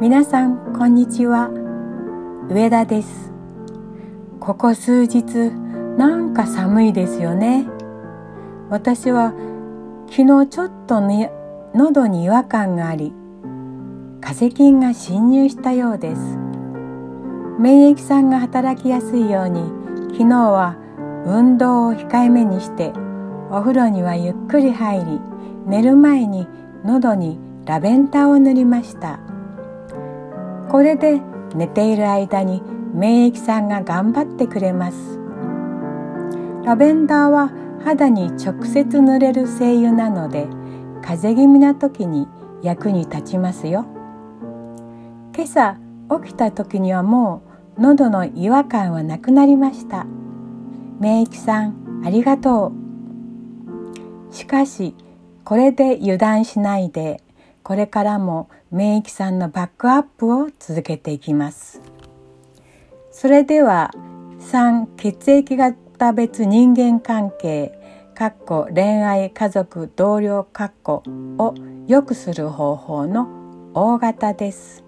皆さんこんにちは。上田です。ここ数日なんか寒いですよね。私は昨日ちょっと、ね、喉に違和感があり風邪菌が侵入したようです。免疫さんが働きやすいように昨日は運動を控えめにしてお風呂にはゆっくり入り寝る前に喉にラベンダーを塗りました。これで寝ている間に免疫さんが頑張ってくれます。ラベンダーは肌に直接塗れる精油なので風邪気味な時に役に立ちますよ。今朝起きた時にはもう喉の違和感はなくなりました。免疫さんありがとう。しかしこれで油断しないでこれからも免疫さんのバックアップを続けていきます。それでは3血液型別人間関係かっこ恋愛家族同僚かっこを良くする方法の O 型です。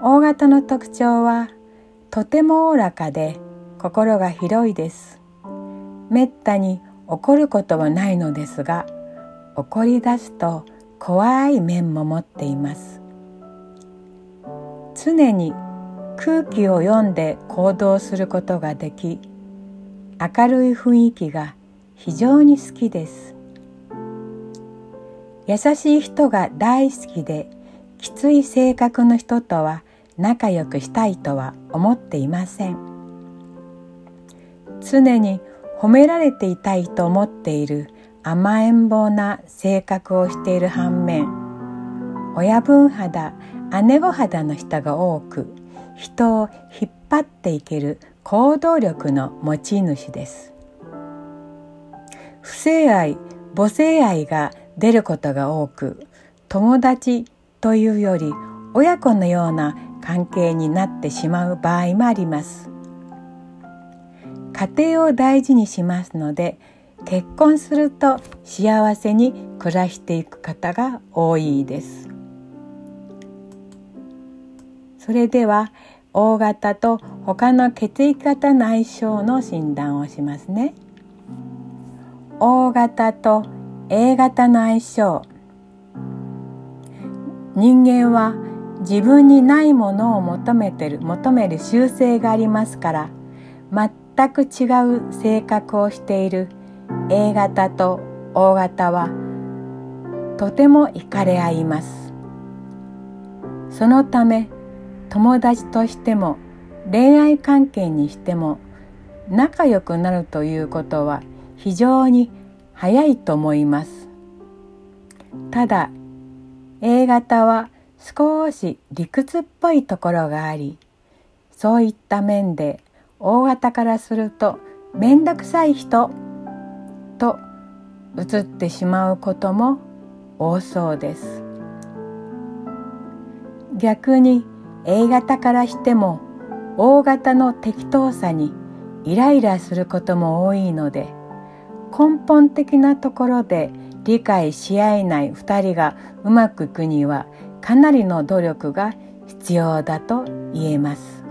O 型の特徴はとてもおおらかで心が広いです。めったに怒ることはないのですが怒り出すと怖い面も持っています。常に空気を読んで行動することができ明るい雰囲気が非常に好きです。優しい人が大好きできつい性格の人とは仲良くしたいとは思っていません。常に褒められていたいと思っている甘えん坊な性格をしている反面親分肌姉御肌の人が多く人を引っ張っていける行動力の持ち主です。不正愛母性愛が出ることが多く友達というより親子のような関係になってしまう場合もあります。家庭を大事にしますので結婚すると幸せに暮らしていく方が多いです。それでは O 型と他の血液型の相性の診断をしますね。O 型と A 型の相性人間は自分にないものを求めてる求める習性がありますから全く違う性格をしている A 型と O 型はとても惹かれ合います。そのため友達としても恋愛関係にしても仲良くなるということは非常に早いと思います。ただ A 型は少し理屈っぽいところがありそういった面で O 型からすると面倒くさい人と映ってしまうことも多そうです。逆に A 型からしても O 型の適当さにイライラすることも多いので根本的なところで理解し合えない2人がうまくいくにはかなりの努力が必要だと言えます。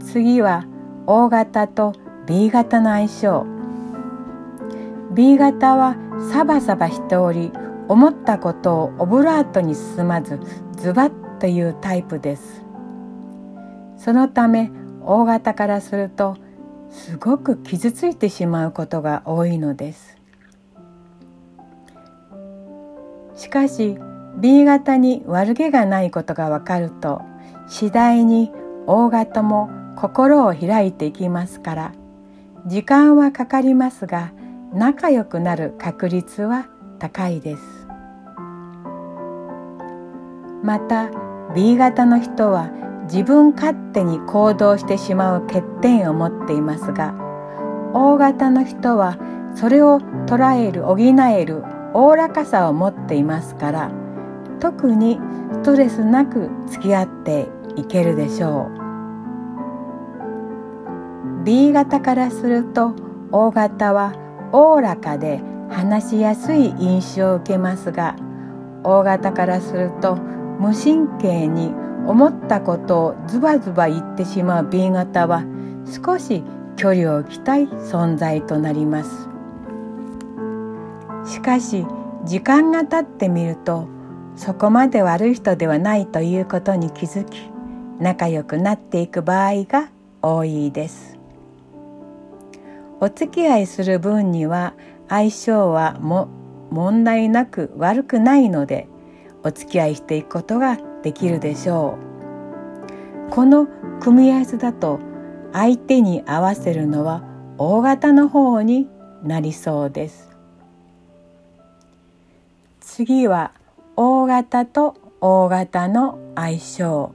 次は O 型と B 型の相性。B 型はサバサバしており思ったことをオブラートに進まずズバッというタイプです。そのため O 型からするとすごく傷ついてしまうことが多いのです。しかし B 型に悪気がないことがわかると次第に O 型も心を開いていきますから時間はかかりますが仲良くなる確率は高いです。また B 型の人は自分勝手に行動してしまう欠点を持っていますが O 型の人はそれを捉える補えるおおらかさを持っていますから特にストレスなく付き合っていけるでしょう。B 型からすると O 型はおおらかで話しやすい印象を受けますが大型からすると無神経に思ったことをズバズバ言ってしまう B 型は少し距離を置きたい存在となります。しかし時間が経ってみるとそこまで悪い人ではないということに気づき仲良くなっていく場合が多いです。お付き合いする分には相性はも問題なく悪くないのでお付き合いしていくことができるでしょう。この組み合わせだと相手に合わせるのは大型の方になりそうです。次は大型と大型の相性。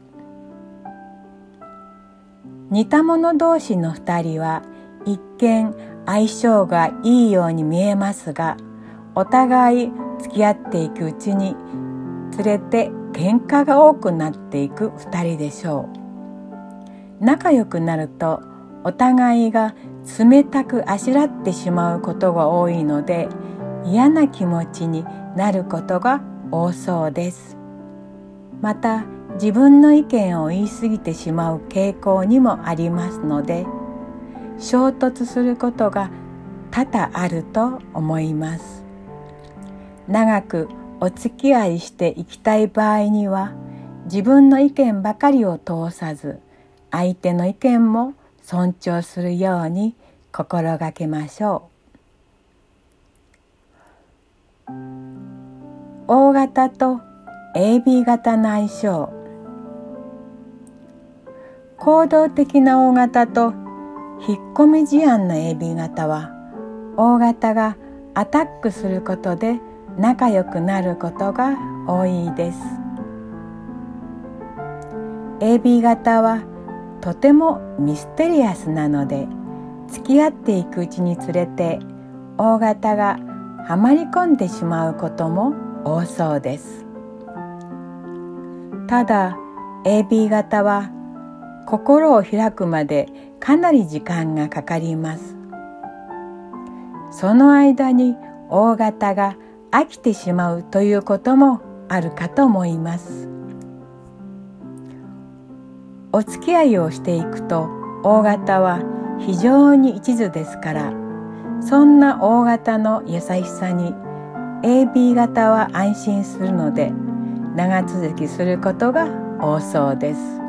似た者同士の2人は一見相性がいいように見えますがお互い付き合っていくうちに連れて喧嘩が多くなっていく2人でしょう。仲良くなるとお互いが冷たくあしらってしまうことが多いので嫌な気持ちになることが多そうです。また自分の意見を言い過ぎてしまう傾向にもありますので衝突することが多々あると思います。長くお付き合いしていきたい場合には自分の意見ばかりを通さず相手の意見も尊重するように心がけましょう。大型と AB 型の相性。行動的な大型と引っ込み思案の AB 型は大型がアタックすることで仲良くなることが多いです。AB 型はとてもミステリアスなので付き合っていくうちにつれて大型がはまり込んでしまうことも多そうです。ただ AB 型は心を開くまでかなり時間がかかります。その間に大型が飽きてしまうということもあるかと思います。お付き合いをしていくと大型は非常に一途ですからそんな大型の優しさに AB 型は安心するので長続きすることが多そうです。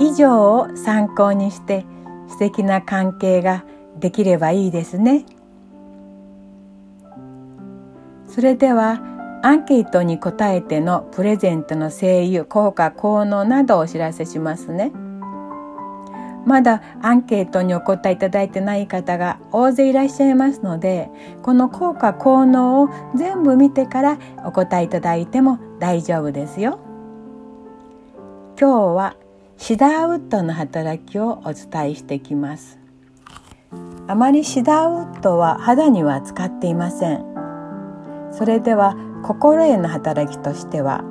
以上を参考にして素敵な関係ができればいいですね。それではアンケートに答えてのプレゼントの声優効果効能などをお知らせしますね。まだアンケートにお答えいただいてない方が大勢いらっしゃいますのでこの効果効能を全部見てからお答えいただいても大丈夫ですよ。今日はシダーウッドの働きをお伝えしてきます。あまりシダーウッドは肌には使っていません。それでは心への働きとしては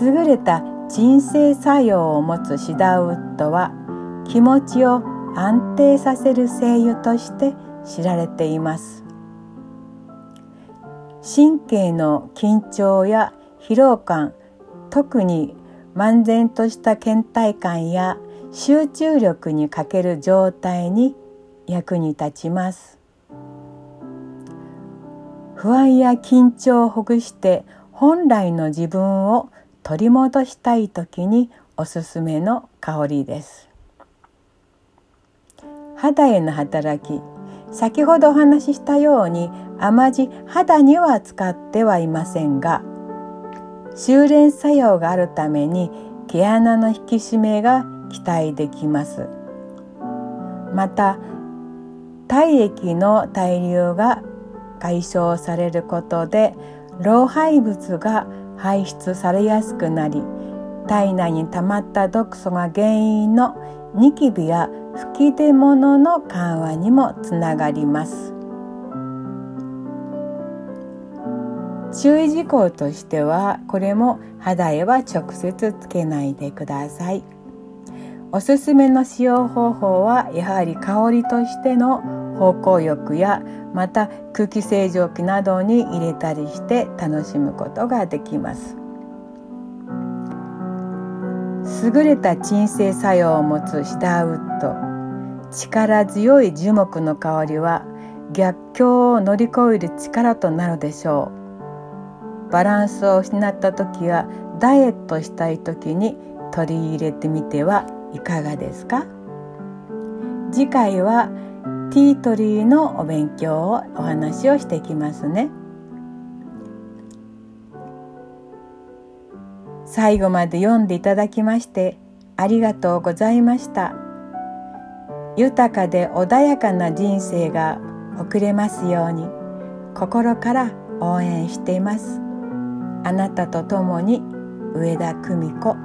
優れた人生作用を持つシダーウッドは気持ちを安定させる精油として知られています。神経の緊張や疲労感特に漫然とした倦怠感や集中力に欠ける状態に役に立ちます。不安や緊張をほぐして本来の自分を取り戻したい時におすすめの香りです。肌への働き先ほどお話ししたようにあまじ肌には使ってはいませんが修練作用があるために毛穴の引き締めが期待できます。また体液の対流が解消されることで老廃物が排出されやすくなり体内に溜まった毒素が原因のニキビや吹き出物の緩和にもつながります。注意事項としてはこれも肌へは直接つけないでください。おすすめの使用方法はやはり香りとしての芳香浴やまた空気清浄機などに入れたりして楽しむことができます。優れた鎮静作用を持つシダーウッド力強い樹木の香りは逆境を乗り越える力となるでしょう。バランスを失った時やダイエットしたい時に取り入れてみてはいかがですか？次回はティートリーのお勉強をお話をしてきますね。最後まで読んでいただきましてありがとうございました。豊かで穏やかな人生が送れますように心から応援しています。あなたと共に上田久美子